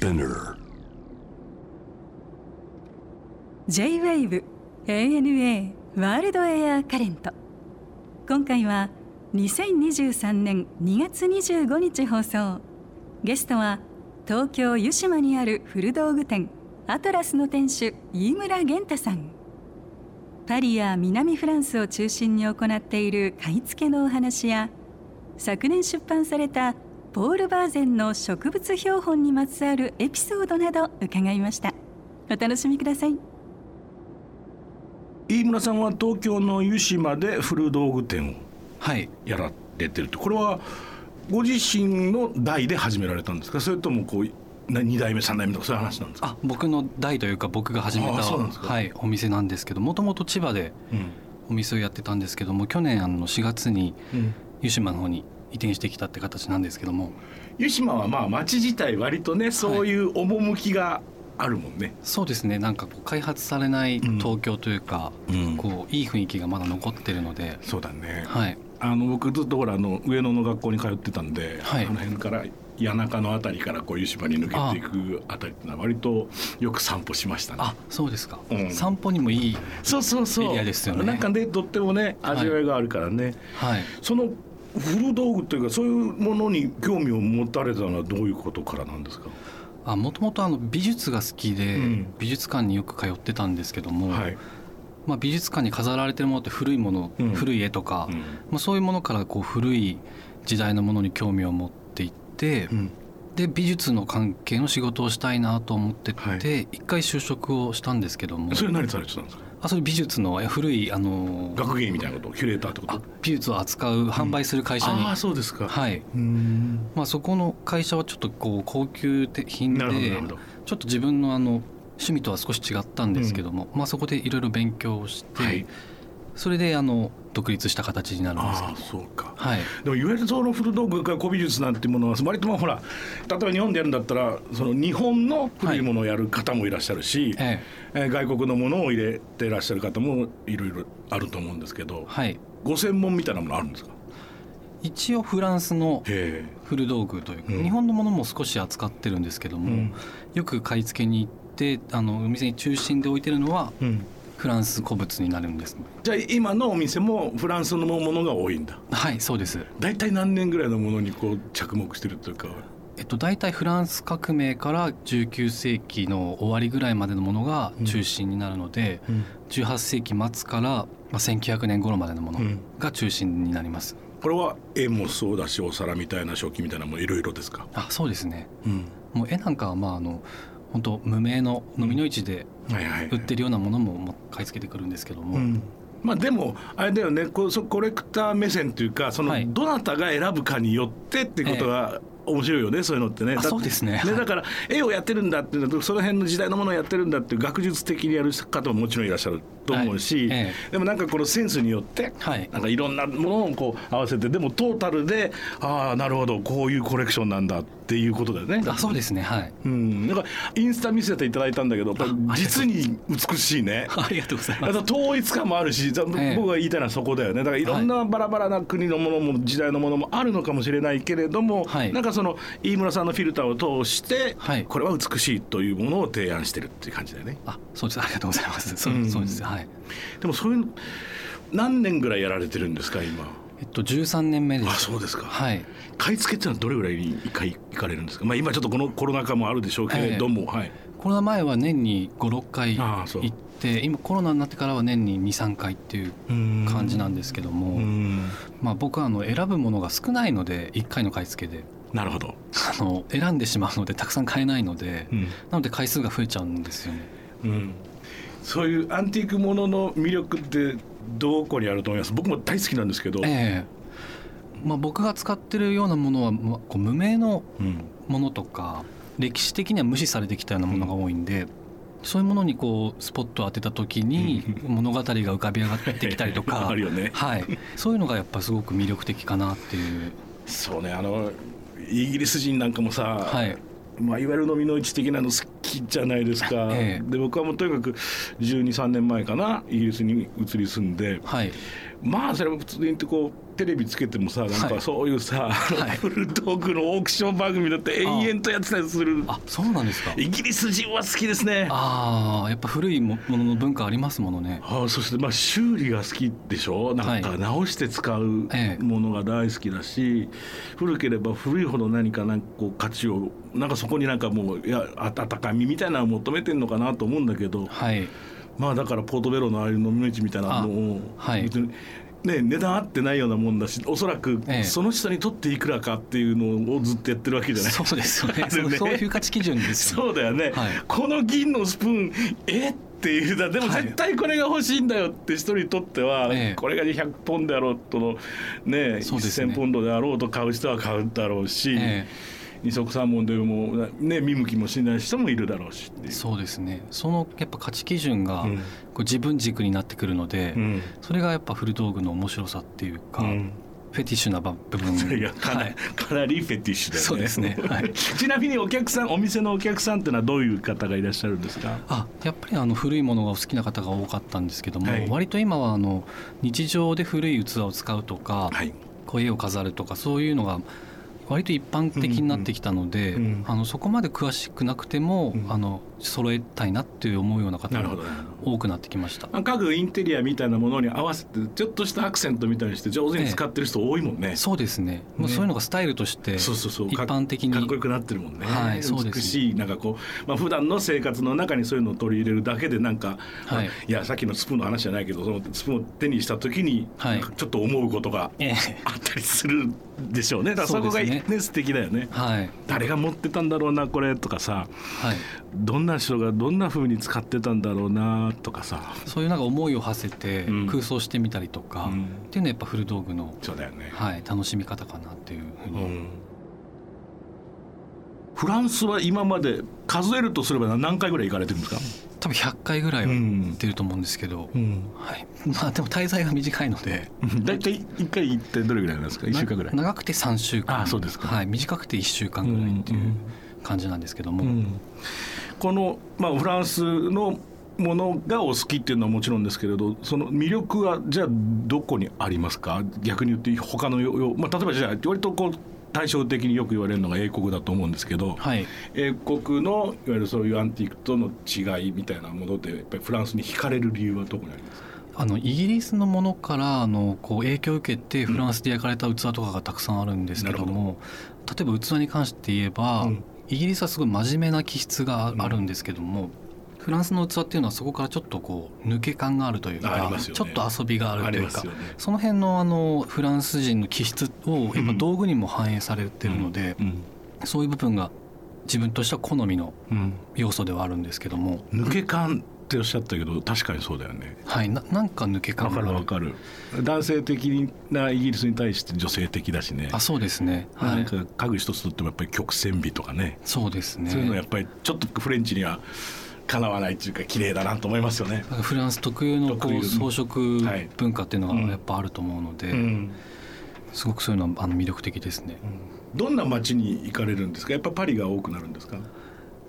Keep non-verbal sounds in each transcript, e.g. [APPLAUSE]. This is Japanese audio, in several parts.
Spinner. J-WAVE ANA ワールドエアカレント今回は2023年2月25日放送。ゲストは東京湯島にある古道具店アトラスの店主飯村源太さん。パリや南フランスを中心に行っている買い付けのお話や昨年出版されたポール・バーゼンの植物標本にまつわるエピソードなど伺いました。お楽しみください。飯村さんは東京の湯島で古道具店をはいやられてるってこれはご自身の代で始められたんですか？それともこうな2代目3代目とかそういう話なんですか？あ僕の代というか僕が始めあたはい、お店なんですけどもともと千葉でうん。お店をやってたんですけども去年あの4月にうん。湯島の方に移転してきたって形なんですけども。湯島はまあ町自体割とねそういう趣があるもんね、そうですね。なんかこう開発されないうん。東京というか、うん。こういい雰囲気がまだ残ってるので、そうだね、はい。あの僕ずっとほらあの上野の学校に通ってたんで、はい。あの辺から谷中のあたりからこう湯島に抜けていくあたりってのは割とよく散歩しましたね。あそうですか、うん。散歩にもいいそうそうそう。エリアですよね。なんかねとってもねはい。味わいがあるからね、はい。その古道具というかそういうものに興味を持たれたのはどういうことからなんですか、あもともとあの美術が好きで、うん。美術館によく通ってたんですけども、はい、まあ、美術館に飾られてるものって古いもの、うん。古い絵とか、うん。まあ、そういうものからこう古い時代のものに興味を持っていって、うん。で美術の関係の仕事をしたいなと思ってて、はい。一回就職をしたんですけども。それ何されてたんですか？あそれ美術のえ古いあの学芸員みたいなことキュレーターってこと？あ美術を扱う販売する会社に、ああそうですか。はい、うん。まあ、そこの会社はちょっとこう高級品なるほどなでるほど。ちょっと自分のあの趣味とは少し違ったんですけども、まあ、そこでいろいろ勉強をして、はい。それであの独立した形になるんですけあど。あそうか。はい。でもいわゆるその古道具が古美術なんていうものは割とまあほら例えば日本でやるんだったらその日本の古いものをやる方もいらっしゃるし、ええ。えー外国のものを入れてらっしゃる方もいろいろあると思うんですけどはい。ご専門みたいなものあるんですか？一応フランスのへ古道具というか、うん。日本のものも少し扱ってるんですけども、うん。よく買い付けに行ってあのお店に中心で置いてるのはえ、うん、フランス古物になるんですじゃあ今のお店もフランスのものが多いんだ。はいそうです。大体何年ぐらいのものにこう着目してるというか。えっと、大体フランス革命から19世紀の終わりぐらいまでのものが中心になるので、18世紀末から、まあ、1900年頃までのものうん。が中心になります、これは絵もそうだしお皿みたいな食器みたいなのもいろいろですか、あそうですね。うん、もう絵なんかはまああの本当無名の飲みの市で売ってるようなものも買い付けてくるんですけども、うん。まあでもあれだよね。こうそコレクター目線というかそのはい。どなたが選ぶかによってってことが面白いよねそういうのってね。そうですね。だから絵をやってるんだっていうのとその辺の時代のものをやってるんだっていう学術的にやる方ももちろんいらっしゃると思うし、はいえでもなんかこのセンスによって、はい。なんかいろんなものをこう合わせてでもトータルでああなるほどこういうコレクションなんだっていうことだよね。あそうですねはい。うん、なんかインスタ見せていただいたんだけど実に美しいね。ありがとう。[LAUGHS] ございあます。と統一感もあるし、僕が言いたいのはそこだよね。だからいろんなバラバラな国のものも時代のものもあるのかもしれないけれども、はい。なんかその飯村さんのフィルターを通して、はい。これは美しいというものを提案してるっていう感じだよね。あそうです。ありがとうございます。そう,、うんそうです。はい。でもそういうの何年ぐらいやられてるんですか今？えっと13年目です。あそうですか、はい。買い付けっていうのはどれぐらいに一回行かれるんですか？まあ今ちょっとこのコロナ禍もあるでしょうけれども、はい。コロナ前は年に56回行って今コロナになってからは年に23回っていう感じなんですけども、うん。まあ、僕はあの選ぶものが少ないので1回の買い付けでなるほど、あの選んでしまうのでたくさん買えないので、うん。なので回数が増えちゃうんですよね。うん、そういうアンティークものの魅力ってどこにあると思います？僕も大好きなんですけど、ええ。まあ、僕が使ってるようなものは、まあ、こう無名のうん。ものとか歴史的には無視されてきたようなものが多いんで、そういうものにこうスポットを当てた時に物語が浮かび上がってきたりとか。[LAUGHS] あるよね。はい、そういうのがやっぱすごく魅力的かなっていう。そうね。あのイギリス人なんかもさ、はい。まあ、いわゆる飲みの市的なの好きじゃないですか、ええ。で僕はもうとにかく1 2 3年前かなイギリスに移り住んではいまあそれは普通に言ってこうテレビつけてもさなんはい。かそういうさ、はい。古道具のオークション番組だって延々とやってたりする。あそうなんですか。イギリス人は好きですね。ああやっぱ古いもものの文化ありますものね。あそしてまあ修理が好きでしょ？なんかはい。直して使うええものが大好きだし、古ければ古いほど何かなんかこう価値をなんかそこになんかもういや温かみみたいなのを求めてんのかなと思うんだけどはいまあだからポートベロのああいう飲みの市みたいなのを別にね、値段合ってないようなもんだしおそらくええ。その人にとっていくらかっていうのをずっとやってるわけじゃない、そうですよね。[LAUGHS] ね。そういう価値基準ですよね。そうだよね、はい。この銀のスプーンえっていうだでもはい。絶対これが欲しいんだよって人にとっては、ええ。これが200ポンドであろうとのねね。1000ポンドであろうと買う人は買うだろうし、え二足三門でもね見向きもしない人もいるだろうしそうですね。そのやっぱ価値基準がうん。こう自分軸になってくるので、うん。それがやっぱ古道具の面白さっていうか、うん。フェティッシュな部分。[LAUGHS] かな,、はい、かなりフェティッシュだよね。そうですね。[LAUGHS] はい。ちなみにお客さんお店のお客さんってのはどういう方がいらっしゃるんですか？あやっぱりあの古いものがお好きな方が多かったんですけども、はい。割と今はあの日常で古い器を使うとか、はい。こう絵を飾るとかそういうのが割と一般的になってきたので、うんうんあのそこまで詳しくなくても、うん。あの揃えたいなって思うような方が。多くなってきました。家具インテリアみたいなものに合わせてちょっとしたアクセントみたいにして上手に使ってる人多いもんね。そうですね。もうねそういうのがスタイルとして一般的にかっこよくなってるもんね、はいそうです美しいなんかこう、まあ普段の生活の中にそういうのを取り入れるだけでなんか、はい。いやさっきのスプーンの話じゃないけどそのスプーンを手にした時に、ちょっと思うことがええ。あったりするでしょうね。だからそこがそうですね素敵だよね。はい。誰が持ってたんだろうなこれとかさ。はい。どんな人がどんな風に使ってたんだろうなとかさ。そういうなんか思いを馳せてうん。空想してみたりとか、うん。っていうのはやっぱ古道具のそうだよね、はい楽しみ方かなっていうふうに、うんフランスは今まで数えるとすれば何回ぐらい行かれてるんですか、多分100回ぐらいはうん。行ってると思うんですけど、うん。はい、まあでも滞在が短いので。大体1回行ってどれぐらいなんですか？1週間ぐらい。な長くて3週間。あそうですか。はい、短くて1週間ぐらいっていう感じなんですけども、うん。この、まあ、フランスのものがお好きっていうのはもちろんですけれどその魅力はじゃあどこにありますか？逆に言って他のよよ、まあ、例えばじゃあ割とこう対照的によく言われるのが英国だと思うんですけど、はい。英国のいわゆるそういうアンティークとの違いみたいなものでやっぱりフランスに惹かれる理由はどこにありますか？あのイギリスのものからあのこう影響を受けてフランスで焼かれた器とかがたくさんあるんですけども、例えば器に関して言えば、うん。イギリスはすごい真面目な気質があるんですけども、フランスの器っていうのはそこからちょっとこう抜け感があるというか、ね。ちょっと遊びがあるというかね。その辺のあのフランス人の気質をやっぱ道具にも反映されてるので、うん。そういう部分が自分としては好みのうん。要素ではあるんですけども、抜け感っておっしゃったけど確かにそうだよね。はい、ななんか抜け感わかがわかる。男性的なイギリスに対して女性的だしね。あそうですね、はなんい、か家具一つとってもやっぱり曲線美とかね。そうですね。そういうのやっぱりちょっとフレンチにはかなわないっていうか綺麗だなと思いますよね。フランス特有のこう装飾はい。文化っていうのがうん。やっぱあると思うので、うん。すごくそういうのはあの魅力的ですね。どんな街に行かれるんですか？やっぱパリが多くなるんですか？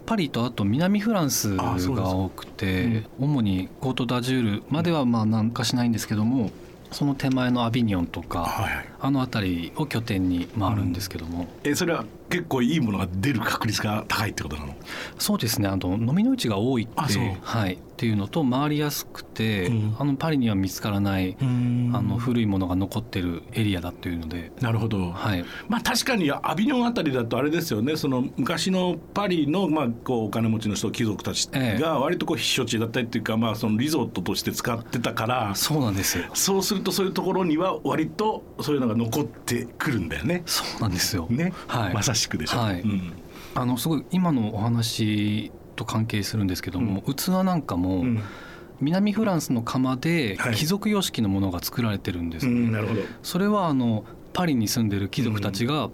パリとあと南フランスが多くて主にコート・ダジュールまではまあなんかしないんですけどもその手前のアビニョンとかはいはい。あの辺りを拠点に回るんですけども、えそれは結構いいものが出る確率が高いってことなの？そうですね。あの飲みの市が多いってはい、っていうのと回りやすくて、うん。あのパリには見つからない、あのあ古いものが残ってるエリアだっていうので、なるほど、はい、まあ確かにアビニョンあたりだとあれですよね。その昔のパリのまあこうお金持ちの人貴族たちええ。が割とこう避暑地だったりっていうかまあそのリゾートとして使ってたからそうなんですよ。そうするとそういうところには割とそういうのが残ってくるんだよね。そうなんですよ、ね、はい。まさしくでしょ。はい。うん。あのすごい今のお話と関係するんですけども、器なんかも、うん。南フランスの窯ではい。貴族様式のものが作られてるんですね、うんなるほど。それはあのパリに住んでる貴族たちが、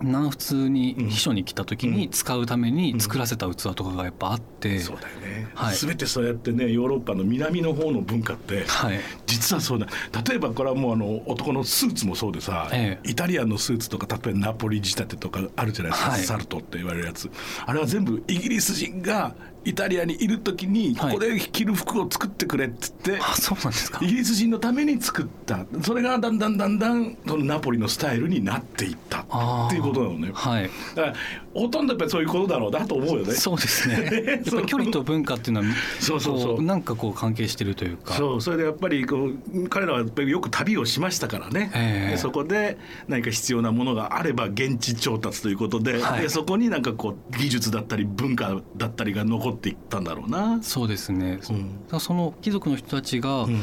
南仏に秘書に来た時に使うために作らせた器とかがやっぱあって、そうだよね、はい。全てそうやってねヨーロッパの南の方の文化って、はい。実はそうだ。例えばこれはもうあの男のスーツもそうでさ、ええ。イタリアンのスーツとか例えばナポリ仕立てとかあるじゃないですか、はい。サルトって言われるやつ。あれは全部イギリス人がイタリアにいる時にこはい。こで着る服を作ってくれっつって、あそうなんですか。イギリス人のために作った。それがだんだんだんだんそのナポリのスタイルになっていったっていうことなのね。はい。だからほとんどやっぱりそういうことだろうなと思うよね。そうですね。や [LAUGHS] っぱり距離と文化っていうのは [LAUGHS] そうそうそう。こなんかこう関係してるというか。そう。それでやっぱりこう彼らはよく旅をしましたからね、ええ。でそこで何か必要なものがあれば現地調達ということで,、はい。でそこになんかこう技術だったり文化だったりが残っていったんだろうな。そうですね、うん。その貴族の人たちがうん。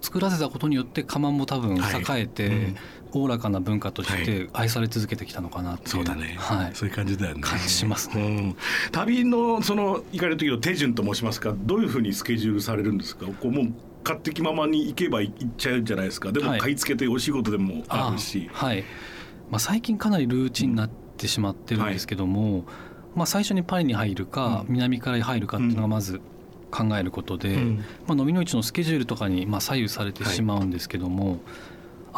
作らせたことによって家紋も多分栄えて、はいうんおおらかな文化として愛され続けてきたのかなっていう、そうだね、はい、そういう感じだよね。感じしますね。うん、旅のその行かれる時の手順と申しますか、どういうふうにスケジュールされるんですか？こうもう勝手気ままに行けば行っちゃうじゃないですか。でもはい。買い付けというお仕事でもあるし。はい。まあ、最近かなりルーチンになってしまってるんですけども、まあ、最初にパリに入るか、うん。南から入るかっていうのがまず考えることで、うん。まあ、飲みの市のスケジュールとかにまあ左右されてしまうんですけども、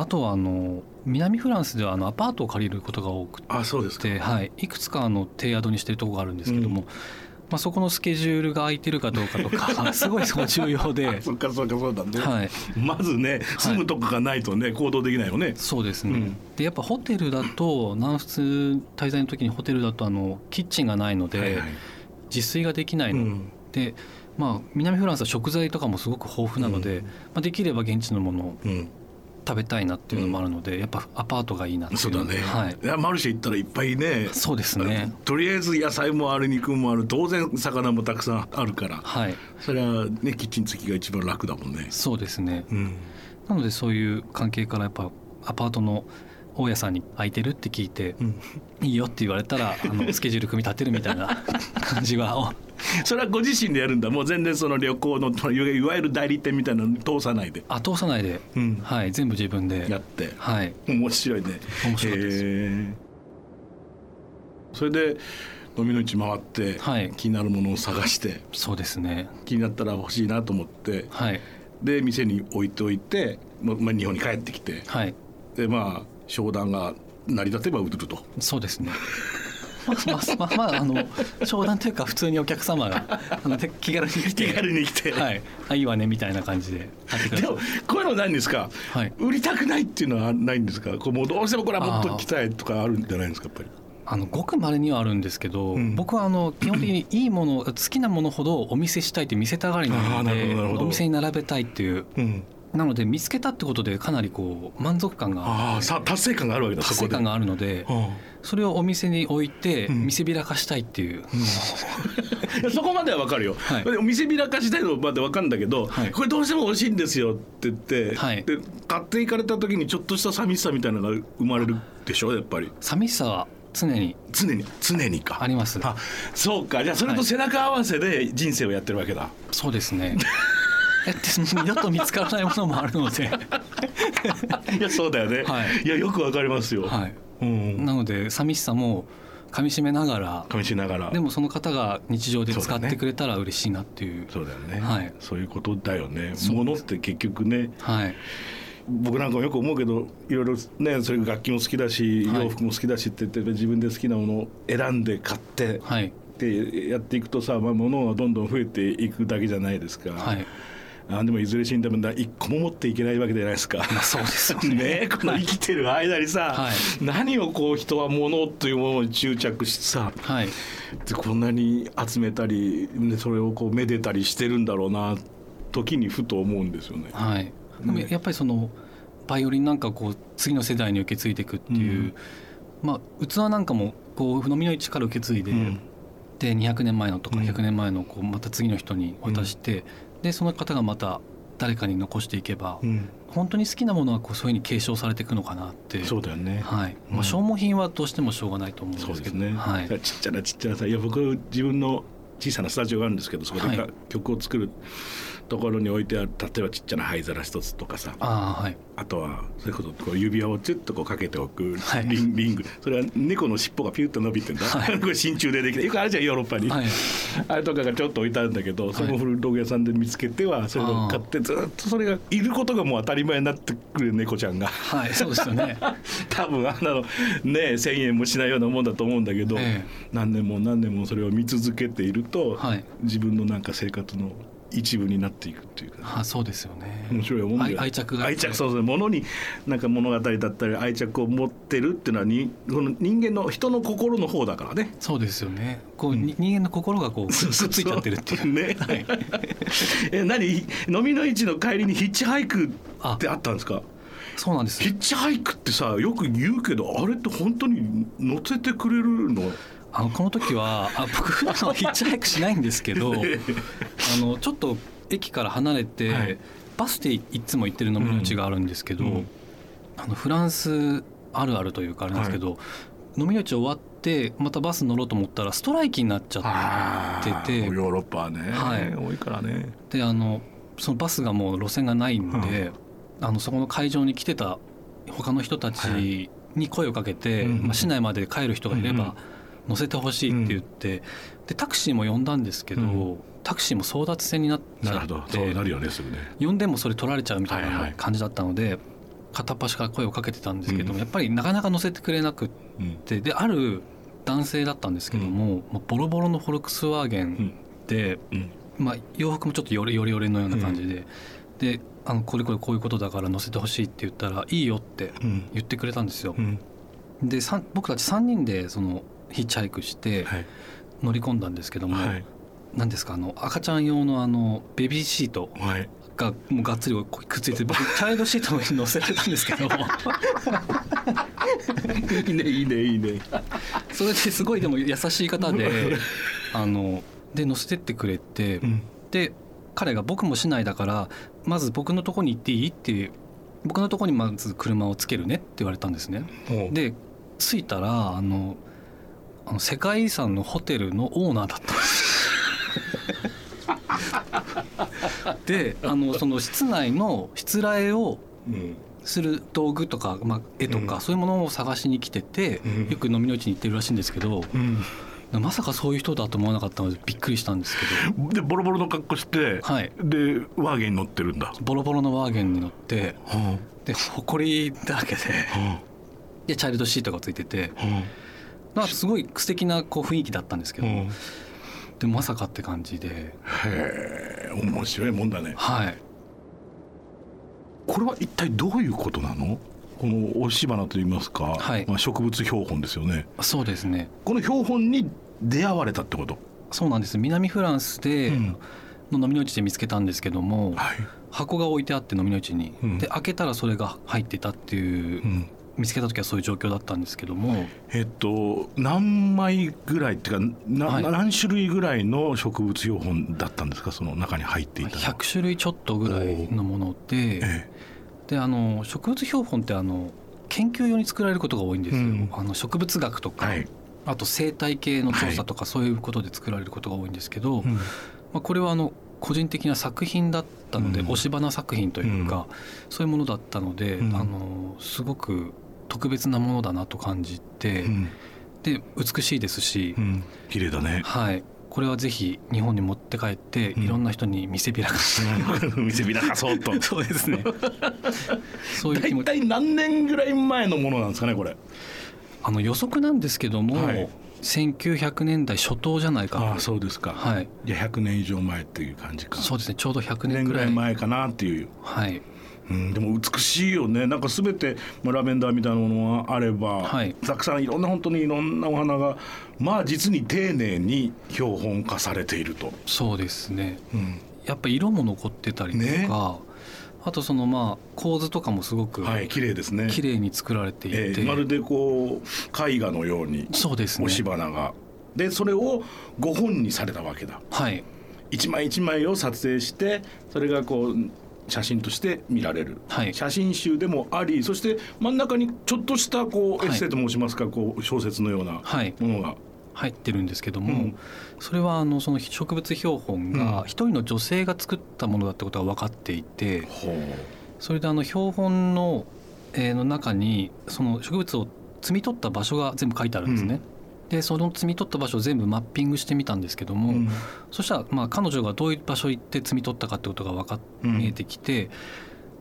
あとはあの南フランスではあのアパートを借りることが多くあ、そうですはい、いくつかあの低宿にしてるところがあるんですけども、まあ、そこのスケジュールが空いてるかどうかとか [LAUGHS] すごいそこ重要で。そっかそっかそうだね。はい、まずね住むとこがないとね、行動できないよね。そうですね、うん。でやっぱホテルだと南仏滞在の時にホテルだとあのキッチンがないので、はいはい。自炊ができないの、うん。で、まあ、南フランスは食材とかもすごく豊富なので、うん。まあ、できれば現地のものをうん、食べたいなっていうのもあるので、やっぱアパートがいいなっていう。そうだね。はい、いやマルシェ行ったらいっぱいね。そうですね。とりあえず野菜もある肉もある。当然魚もたくさんあるから。はい。それはねキッチン付きが一番楽だもんね。そうですね。うん、なのでそういう関係からやっぱアパートの大家さんに空いてるって聞いて、うん。いいよって言われたらあのスケジュール組み立てるみたいな感じはお [LAUGHS] それはご自身でやるんだ。もう全然その旅行の [LAUGHS] いわゆる代理店みたいなの通さないで、あ通さないで、うん。はい、全部自分で。やって。はい。面白いね。面白いです。へー。それで飲みの市回って、はい。気になるものを探して。そうですね。気になったら欲しいなと思って。はい。で店に置いておいて、ままあ、日本に帰ってきて。はい。でまあ商談が成り立てば売ると。そうですねまあまあまあ、の商談というか普通にお客様があのて気軽に来て。気軽に来て、はい、あいいわねみたいな感じで。でもこういうのないんですか、はい。売りたくないっていうのはないんですか？こうもうどうしてもこれはもっと来たいとかあるんじゃないですかやっぱり。あのごく稀にはあるんですけど、うん。僕はあの基本的にいいもの好きなものほどお見せしたいって見せたがりなのでお店に並べたいっていううん、なので見つけたってことでかなりこう満足感がああさ達成感があるわけだ達そこで。成感があるのでうん。それをお店に置いてうん。見せびらかしたいっていう、いやそこまではわかるよ、はい。お店開かしたいのまでわかるんだけど、はい。これどうしても欲しいんですよって言って、はい。で買っていかれた時にちょっとした寂しさみたいなのが生まれるでしょやっぱり。寂しさは常に。常に。常にか。あります。あそうか。じゃあそれと背中合わせで人生をやってるわけだ、そうですね [LAUGHS] えって二度と見つからないものもあるので、い、やそうだよね、はい。いやよくわかりますよ、はい、うん。なので寂しさもかみしめながら。かみしながら。でもその方が日常で使ってくれたら嬉しいなっていう。そうだよね、はい。そういうことだよね。そう物って結局ね。はい。僕なんかもよく思うけどいろいろねそれ楽器も好きだしはい。洋服も好きだしって言って自分で好きなものを選んで買ってはいってやっていくとさ、まあ、物はどんどん増えていくだけじゃないですか、はいあでもいずれ死んだ分だ一個も持っていけないわけじゃないですか。まあそうですよね。ねこの生きてる間にさ、はい。何をこう人は物というものに執着してさはい。でこんなに集めたりねそれをこうめでたりしてるんだろうな時にふと思うんですよね。はい。でもやっぱりそのバイオリンなんかこう次の世代に受け継いでいくっていう、うん。まあ器なんかもこう飲みの市から受け継いで、うん。で200年前のとかうん。100年前のこうまた次の人に渡して、でその方がまた誰かに残していけば、うん。本当に好きなものはこうそういうふうに継承されていくのかなって。そうだよね。はい。うん。まあ、消耗品はどうしてもしょうがないと思うんですけど。ね、はい。ちっちゃなちっちゃなさいや僕自分の小さなスタジオがあるんですけどそこでか、はい曲を作るところに置いてある例えばちっちゃな灰皿一つとかさ。ああはい。あとはそれこそこう指輪をチュッとこうかけておくはい。リン,、リング。それは猫の尻尾がピュッと伸びてんだ、はい。[LAUGHS] これ真鍮でできてよくあるじゃんヨーロッパに、はい。あれとかがちょっと置いてあるんだけどその古道具屋さんで見つけてはそれを買ってずっとそれがいることがもう当たり前になってくる猫ちゃんが。はいそうですよね。[LAUGHS] 多分あんなのね1,000円もしないようなもんだと思うんだけど、え。何年も何年もそれを見続けていると、はい。自分のなんか生活の一部になっていくっていうか。あそうですよね。面白いもん愛愛着が。愛着そうそう。物になんか物語だったり愛着を持ってるっていうのはにこの人間の人の心の方だからね。そうですよね。こう、に人間の心がこうくっついちゃってるっていう。ね、[LAUGHS] はい、[LAUGHS] え何？飲みの市の帰りにヒッチハイクってあ。ったんですか？そうなんですヒッチハイクってさよく言うけどあれって本当に乗せてくれるの？あのこの時はあ僕普段はヒッチハイクしないんですけど [LAUGHS] あのちょっと駅から離れて、はい。バスでいつも行ってる飲みの市があるんですけど、うんあのフランスあるあるというかあれなんですけど、飲みの市終わってまたバス乗ろうと思ったらストライキになっちゃっててヨーロッパはね、はい。多いからね。であのそのバスがもう路線がないんで、あのそこの会場に来てた他の人たちに声をかけて、うんまあ、市内まで帰る人がいれうんば乗せてほしいって言って、でタクシーも呼んだんですけど、うん。タクシーも争奪戦になっちゃっほど。そうなてるよねすぐね。呼んでもそれ取られちゃうみたいはいはない。感じだったので、片っ端から声をかけてたんですけども、うん。やっぱりなかなか乗せてくれなくっうん。てである男性だったんですけども、まあボロボロのフォルクスワーゲンで。うん。まあ、洋服もちょっとヨレヨレヨレのような感じで、であのこれこれこういうことだから乗せてほしいって言ったらいいよってうん。言ってくれたんですよ。う。ん。で僕たち3人でそのヒッチハイクしてはい。乗り込んだんですけども、はい。何ですかあの赤ちゃん用のあのベビーシートはい。がもうがっつりくっついて僕チャイルドシートの上に乗せてたんですけど [LAUGHS] いいねいいねいいね。それですごいでも優しい方で [LAUGHS] あので乗せてってくれて、うん。で彼が僕も市内だからまず僕のとこに行っていい？っていう僕のとこにまず車をつけるねって言われたんですね。で着いたらあのあの世界遺産のホテルのオーナーだった。ん [LAUGHS] ですよ。であのその室内のしつらえをうん。する道具とか、まあ、絵とか、うん。そういうものを探しに来てて、うん。よく飲みの市に行ってるらしいんですけど、うん。まさかそういう人だと思わなかったのでびっくりしたんですけど、でボロボロの格好して、はい、でワーゲンに乗ってるんだ。ボロボロのワーゲンに乗ってはで埃だらけででチャイルドシートがついててなんかすごい素敵なこう雰囲気だったんですけど、あうん。でもまさかって感じで。へえ面白いもんだね。はい。これは一体どういうことなの？この押し花といいますか、はい。まあ、植物標本ですよね。そうですね。この標本に出会われたってこと、そうなんです。南フランスで、うん。の飲みの市で見つけたんですけどもはい。箱が置いてあって飲みの市に、うん。で開けたらそれが入ってたっていう、うん見つけた時はそういう状況だったんですけども。えっと何枚ぐらいっていうかな、はい。何種類ぐらいの植物標本だったんですか？その中に入っていたのは。100種類ちょっとぐらいのもので。えであの植物標本ってあの研究用に作られることが多いんですよ、うん。あの植物学とか、えはい、あと生態系の調査とかそういうことで作られることが多いんですけど、うん。まあ、これはあの個人的な作品だったので、うん。押し花作品というか、そういうものだったので、うん。あのすごく特別なものだなと感じて、うん。で美しいですし、うん、綺麗だね。はい、これはぜひ日本に持って帰って、うん。いろんな人に見せびらかして、[LAUGHS] 見せびらかそうと。[LAUGHS] そうですね。そういう気大体何年ぐらい前のものなんですかねこれ。あの予測なんですけども、はい1900年代初頭じゃないか。なああそうですか、はい。じゃあ100年以上前っていう感じか。そうですねちょうど100 100年ぐらい。前かなっていう。はい。うん、でも美しいよね。なんか全てまあラベンダーみたいなものがあれば、はい。たくさんいろんな本当にいろんなお花がまあ実に丁寧に標本化されていると、そうですね。うん。やっぱ色も残ってたりとか、ねあとそのまあ構図とかもすごくはい綺麗ですね。綺麗に作られていて、えーまるでこう絵画のようにそうですね。押し花が、でそれを5本にされたわけだ。はい。一枚一枚を撮影してそれがこう写真として見られる、はい。写真集でもありそして真ん中にちょっとしたこうはいエッセイと申しますか、こう小説のようなはい。ものが。入ってるんですけども、うんそれはあのその植物標本が一人の女性が作ったものだってことが分かっていてそれであの標本の,、えーの中にその植物を摘み取った場所が全部書いてあるんですね。でその摘み取った場所を全部マッピングしてみたんですけども、うん。そしたらまあ彼女がどういう場所行って摘み取ったかってことが分かっうん見えてきて、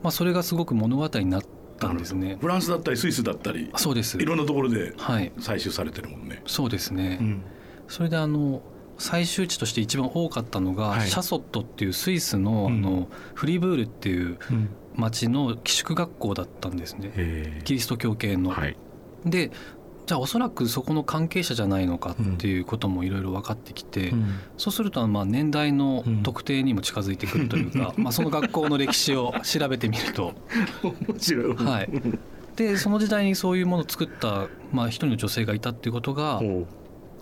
まあ、それがすごく物語になったんですね。フランスだったりスイスだったりそうです。いろんなところではい。採集されてるもんね。そうですね、うん。それであの採集地として一番多かったのが、はい。シャソットっていうスイスの,、うん。あのフリーブールっていう町の寄宿学校だったんですね。へキリスト教系の。はい。でじゃあおそらくそこの関係者じゃないのかっていうこともいろいろ分かってきて、そうするとまあ年代の特定にも近づいてくるというか、[LAUGHS] まあその学校の歴史を調べてみると、[LAUGHS] 面白い。はい、でその時代にそういうものを作った、まあ、一人の女性がいたっていうことがほ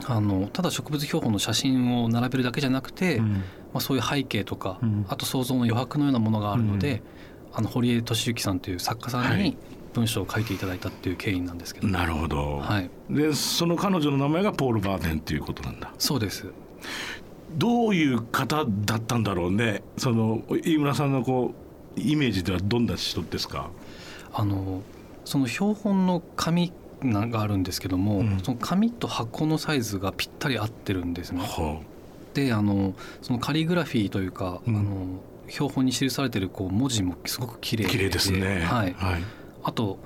あのただ植物標本の写真を並べるだけじゃなくて、うまあ、そういう背景とか、うんあと想像の余白のようなものがあるので、あの堀江俊之さんという作家さんにはい文章を書いていただいたっていう経緯なんですけど、なるほど。はい、でその彼女の名前がポール・バーデンっていうことなんだ。そうですどういう方だったんだろうね。その飯村さんのこうイメージではどんな人ですか？あのその標本の紙があるんですけども、うん。その紙と箱のサイズがぴったり合ってるんですね。ほであのそのカリグラフィーというか、うん。あの標本に記されてるこう文字もすごく綺麗う綺麗ですね。はい、はい。あと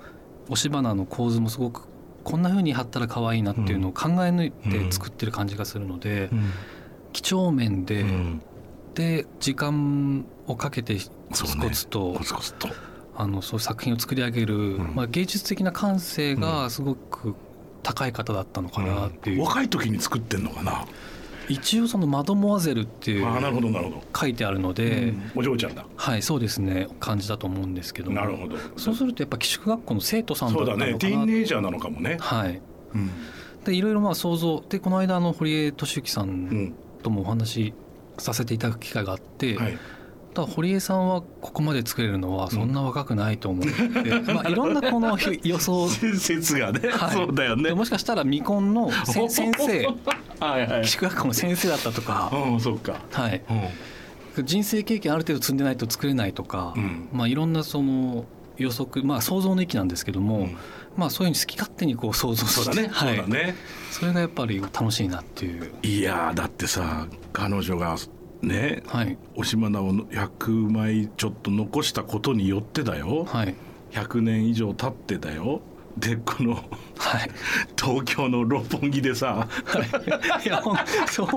押し花の構図もすごくこんな風に貼ったら可愛いなっていうのを考え抜いて作ってる感じがするので、几帳面で、うん。で時間をかけてコツコツと、コツコツと。あのそういう作品を作り上げる、んまあ、芸術的な感性がすごく高い方だったのかなっていう、若い時に作ってんのかな？一応その「マドモアゼル」っていうああなるほどなるほど。書いてあるので、お嬢ちゃんだ。はいそうですね感じだと思うんですけどもなるほど。そうするとやっぱ寄宿学校の生徒さんだったのかなそうだね。ティーンエイジャーなのかもね。はいうん。でいろいろまあ想像でこの間あの堀江俊之さうんん。ともお話しさせていただく機会があって、はい。ただ堀江さんはここまで作れるのはそんな若くないと思って、[LAUGHS] まあいろんなこの予想説がね、[LAUGHS] はいそうだよねで。もしかしたら未婚のせ [LAUGHS] 先生はいはい寄。宿学校の先生だったとか、うん、そっか。はい、うん。人生経験ある程度積んでないと作れないとか、うんまあいろんなその予測まあ想像の域なんですけども、うんまあそういうふうに好き勝手にこう想像してそうだね。はい、そうだね。それがやっぱり楽しいなっていういやーだってさ彼女がねはい。押し花を100枚ちょっと残したことによってだよ。はい。100年以上経ってだよ。でこのはい。[LAUGHS] 東京の六本木でさ。い。やほんそう。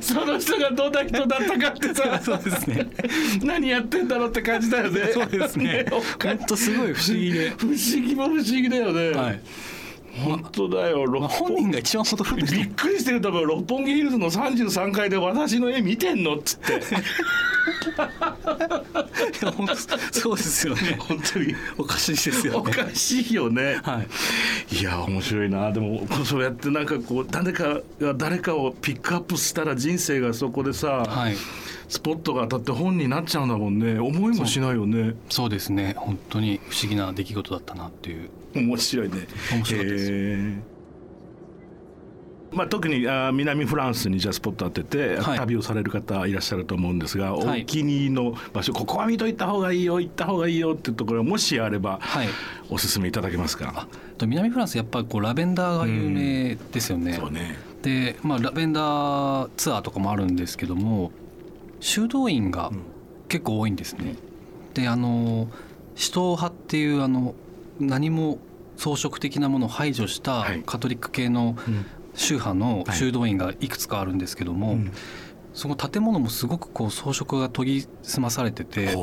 その人がどんな人だったかってさ。そうですね。何やってんだろうって感じだよね。そうですね。おか本当すごい不思議で。不思議も不思議だよね、はい、本当だよ本本人が一番驚いてびるっくりしてる多分六本木ヒルズの33階で私の絵見てんのっつって。いや本当そうですよね。本当に。おかしいですよおねかしいよね、はい。いや面白いな。でもそうやってなんかこう誰かが誰かをピックアップしたら人生がそこでさ、はいスポットが当たって本になっちゃうんだもんね。思いもしないよね。そう。ですね。本当に不思議な出来事だったなっていう。面白いね。面白かったです。まあ、特にあー南フランスにじゃあスポット当てて、はい。旅をされる方いらっしゃると思うんですが、はい。お気に入りの場所ここは見といた方がいいよ行った方がいいよっていうところがもしあればはい。おすすめいただけますか、と南フランスやっぱりこうラベンダーが有名ですよね、そうね。で、まあ、ラベンダーツアーとかもあるんですけども修道院が結構多いんですね。であの使徒派っていうあの何も装飾的なものを排除したはい。カトリック系のうん。宗派の修道院がいくつかあるんですけども、うん。その建物もすごくこう装飾が研ぎ澄まされてて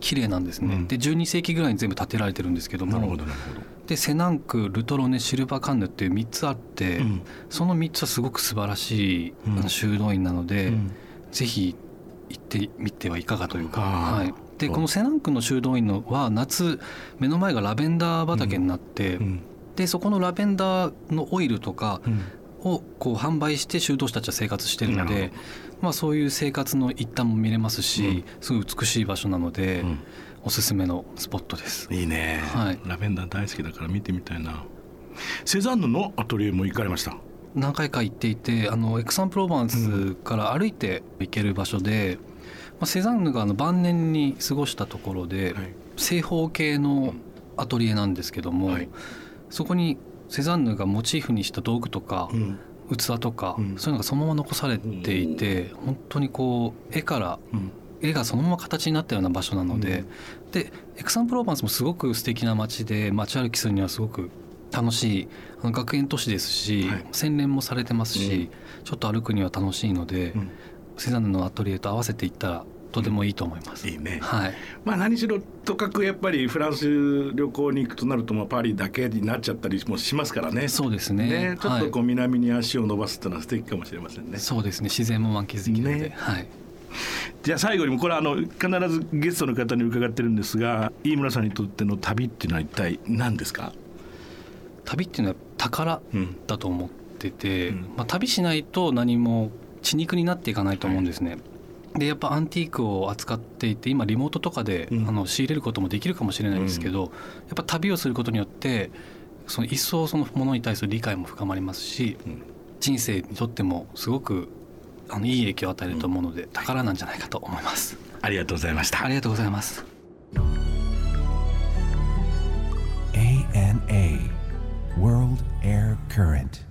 綺麗なんですね、うん。で12世紀ぐらいに全部建てられてるんですけどうなるもほどなるほど。でセナンクルトロネシルバカンヌっていう3つあって、うん。その3つはすごく素晴らしいあうん。の修道院なので、うん。ぜひ行ってみてはいかがというか、はい、でこのセナンクの修道院のは夏目の前がラベンダー畑になって、うん。でそこのラベンダーのオイルとかうん。をこう販売して修道士たちは生活してるのでまあ、そういう生活の一端も見れますし、うん。すごい美しい場所なので、うん。おすすめのスポットです。いいね、はい。ラベンダー大好きだから見てみたいな。セザンヌのアトリエも行かれました何回か行っていてあのエクサンプローバンスから歩いて行ける場所で、まあ、セザンヌがあの晩年に過ごしたところで、はい。正方形のアトリエなんですけども、はい。そこにセザンヌがモチーフにした道具とか、うん。器とか、うん。そういうのがそのまま残されていて、本当にこう絵からうん。絵がそのまま形になったような場所なので、でエクサンプローバンスもすごく素敵な街で街歩きするにはすごく楽しい。あの学園都市ですし、はい。洗練もされてますし、ちょっと歩くには楽しいので、うん。セザンヌのアトリエと合わせていったらとてもいいと思います。いいね。はい、まあ何しろとかくやっぱりフランス旅行に行くとなるとまあパリだけになっちゃったりもしますからね。そうですね。ねちょっとこはう南に足を伸ばすっていうのは素敵かもしれませんね。い、。そうですね。自然も満喫できるので、ね。はい、じゃあ最後にこれはあの必ずゲストの方に伺ってるんですが飯村さんにとっての旅っていうのは一体何ですか、旅っていうのは宝うんだと思ってて、うんまあ、旅しないと何も血肉になっていかないと思うんですね。でやっぱアンティークを扱っていて今リモートとかで、うんあの仕入れることもできるかもしれないんですけど、やっぱ旅をすることによってその一層そのものに対する理解も深まりますし、うん人生にとってもすごくあのいい影響を与えると思うので、宝なんじゃないかと思います。ありがとうございましたありがとうございます。ANA World Air Current